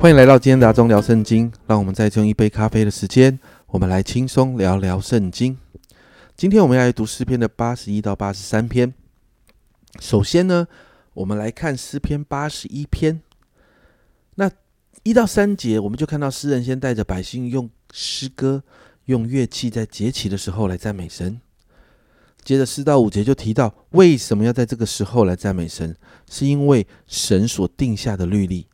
欢迎来到今天的阿忠聊圣经。让我们再用一杯咖啡的时间，我们来轻松聊聊圣经。今天我们要来读诗篇的八十一到八十三篇。首先呢，我们来看诗篇八十一篇。那一到三节，我们就看到诗人先带着百姓用诗歌、用乐器，在节期的时候来赞美神。接着四到五节就提到为什么要在这个时候来赞美神，是因为神所定下的律例。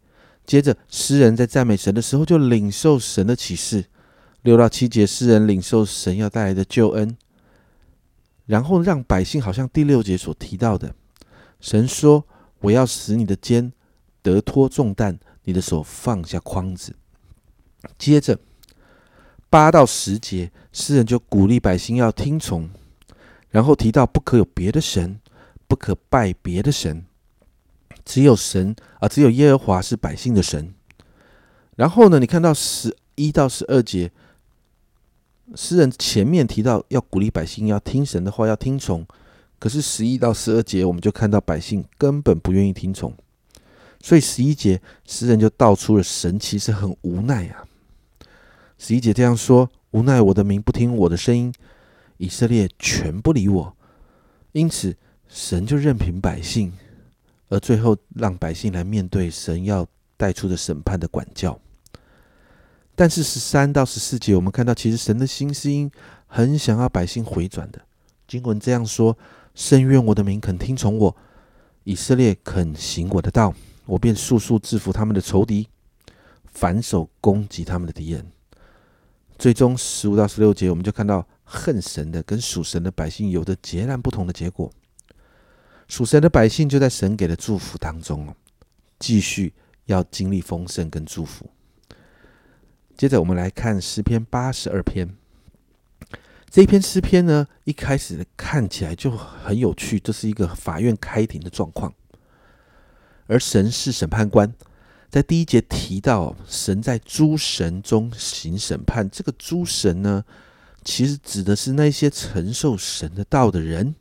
接着，诗人在赞美神的时候，就领受神的启示。六到七节，诗人领受神要带来的救恩，然后让百姓好像第六节所提到的，神说：“我要使你的肩得脱重担，你的手放下筐子。”接着八到十节，诗人就鼓励百姓要听从，然后提到不可有别的神，不可拜别的神。只有神啊，只有耶和华是百姓的神。然后呢，你看到十一到十二节，诗人前面提到要鼓励百姓要听神的话，要听从。可是十一到十二节，我们就看到百姓根本不愿意听从。所以十一节，诗人就道出了神其实很无奈啊。十一节这样说：“无奈我的民不听我的声音，以色列全不理我，因此神就任凭百姓。”而最后，让百姓来面对神要带出的审判的管教。但是十三到十四节，我们看到其实神的心是因很想要百姓回转的。经文这样说：“深愿我的民肯听从我，以色列肯行我的道，我便速速制服他们的仇敌，反手攻击他们的敌人。”最终十五到十六节，我们就看到恨神的跟属神的百姓有着截然不同的结果。属神的百姓就在神给的祝福当中哦，继续要经历丰盛跟祝福。接着我们来看诗篇八十二篇，这一篇诗篇呢，一开始看起来就很有趣，这是一个法院开庭的状况，而神是审判官，在第一节提到神在诸神中行审判，这个诸神呢，其实指的是那些承受神的道的人。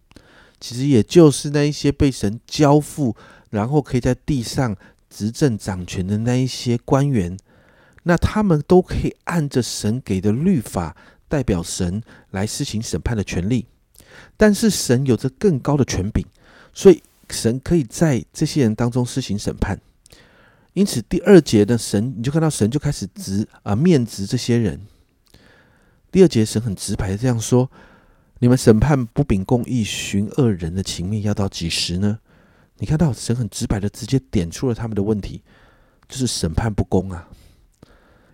其实也就是那一些被神交付，然后可以在地上执政掌权的那一些官员，那他们都可以按着神给的律法，代表神来施行审判的权利。但是神有着更高的权柄，所以神可以在这些人当中施行审判。因此第二节的神，你就看到神就开始直啊面直这些人。第二节神很直白这样说。你们审判不秉公义、寻恶人的情面，要到几时呢？你看到神很直白的直接点出了他们的问题，就是审判不公啊。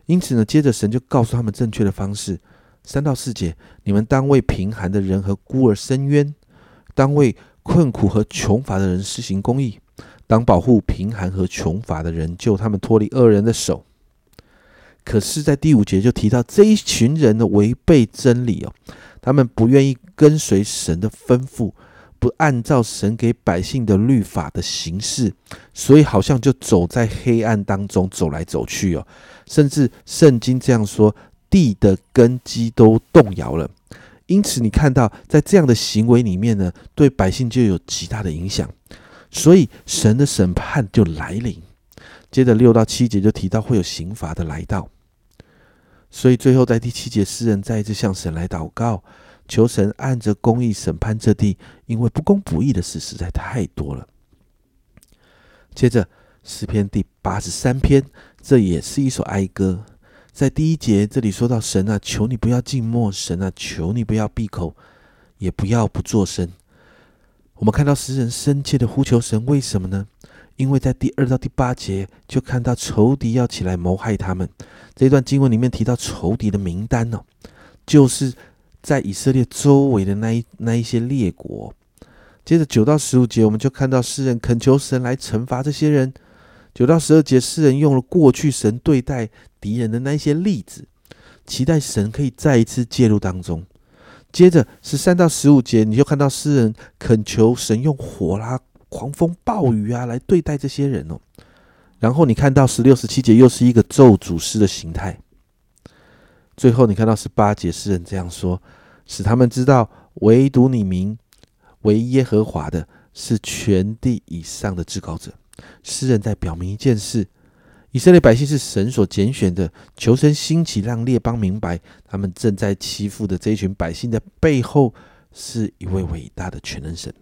因此呢，接着神就告诉他们正确的方式：三到四节，你们当为贫寒的人和孤儿伸冤，当为困苦和穷乏的人施行公义，当保护贫寒和穷乏的人，救他们脱离恶人的手。可是，在第五节就提到这一群人的，违背真理哦。他们不愿意跟随神的吩咐，不按照神给百姓的律法的形式，所以好像就走在黑暗当中走来走去哦。甚至圣经这样说，地的根基都动摇了。因此，你看到在这样的行为里面呢，对百姓就有极大的影响。所以，神的审判就来临。接着六到七节就提到会有刑罚的来到。所以最后，在第七节，诗人再一次向神来祷告，求神按着公义审判这地，因为不公不义的事实在太多了。接着，诗篇第八十三篇，这也是一首哀歌。在第一节这里说到：“神啊，求你不要静默；神啊，求你不要闭口，也不要不作声。”我们看到诗人深切的呼求神，为什么呢？因为在第二到第八节就看到仇敌要起来谋害他们。这段经文里面提到仇敌的名单呢，就是在以色列周围的那一那一些列国。接着九到十五节，我们就看到诗人恳求神来惩罚这些人。九到十二节，诗人用了过去神对待敌人的那一些例子，期待神可以再一次介入当中。接着十三到十五节，你就看到诗人恳求神用火啦。狂风暴雨啊，来对待这些人哦。然后你看到十六、十七节，又是一个咒诅诗的形态。最后你看到十八节，诗人这样说：使他们知道，唯独你名为耶和华的，是全地以上的至高者。诗人在表明一件事：以色列百姓是神所拣选的，求神兴起，让列邦明白，他们正在欺负的这一群百姓的背后，是一位伟大的全能神。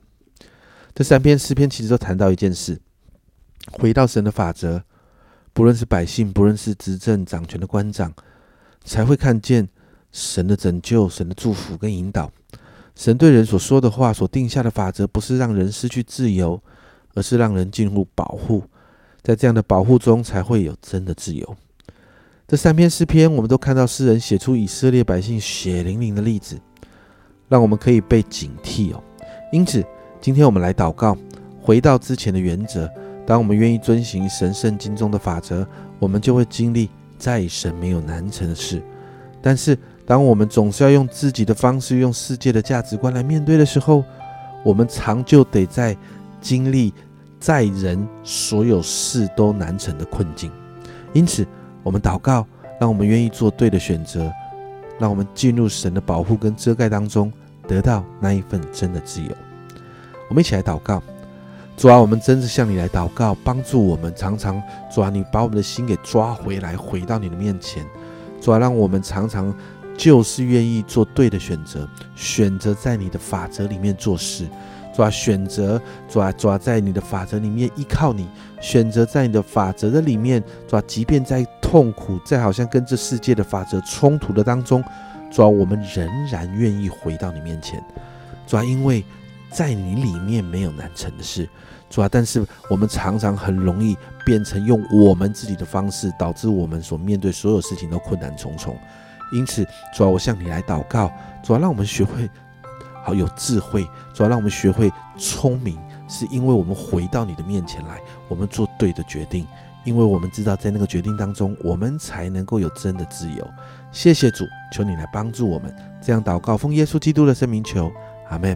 这三篇诗篇其实都谈到一件事：回到神的法则，不论是百姓，不论是执政掌权的官长，才会看见神的拯救、神的祝福跟引导。神对人所说的话，所定下的法则，不是让人失去自由，而是让人进入保护。在这样的保护中，才会有真的自由。这三篇诗篇，我们都看到诗人写出以色列百姓血淋淋的例子，让我们可以被警惕哦。因此，今天我们来祷告，回到之前的原则。当我们愿意遵行神圣经中的法则，我们就会经历在神没有难成的事。但是，当我们总是要用自己的方式，用世界的价值观来面对的时候，我们常就得在经历。在人所有事都难成的困境，因此我们祷告，让我们愿意做对的选择，让我们进入神的保护跟遮盖当中，得到那一份真的自由。我们一起来祷告，主啊，我们真是向你来祷告，帮助我们常常主啊，你把我们的心给抓回来，回到你的面前，主啊，让我们常常就是愿意做对的选择，选择在你的法则里面做事。主啊，选择主啊，主啊，在你的法则里面依靠你；选择在你的法则的里面，主啊，即便在痛苦，在好像跟这世界的法则冲突的当中，主啊，我们仍然愿意回到你面前。主啊，因为在你里面没有难成的事。主啊，但是我们常常很容易变成用我们自己的方式，导致我们所面对所有事情都困难重重。因此，主啊，我向你来祷告，主啊，让我们学会。好有智慧，主要让我们学会聪明，是因为我们回到你的面前来，我们做对的决定，因为我们知道在那个决定当中，我们才能够有真的自由。谢谢主，求你来帮助我们，这样祷告，奉耶稣基督的圣名求，阿门。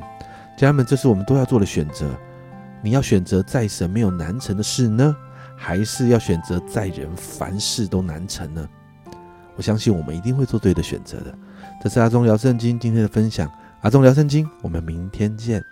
家人们，这是我们都要做的选择。你要选择在神没有难成的事呢，还是要选择在人凡事都难成呢？我相信我们一定会做对的选择的。这是阿忠聊圣经今天的分享。阿忠聊圣经，我们明天见。